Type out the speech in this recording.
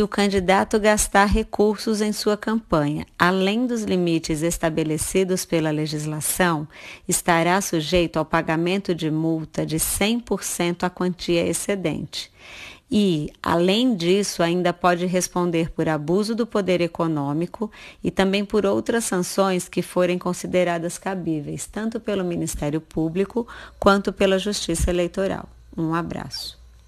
se o candidato gastar recursos em sua campanha, além dos limites estabelecidos pela legislação, estará sujeito ao pagamento de multa de 100% à quantia excedente. E, além disso, ainda pode responder por abuso do poder econômico e também por outras sanções que forem consideradas cabíveis, tanto pelo Ministério Público quanto pela Justiça Eleitoral. Um abraço.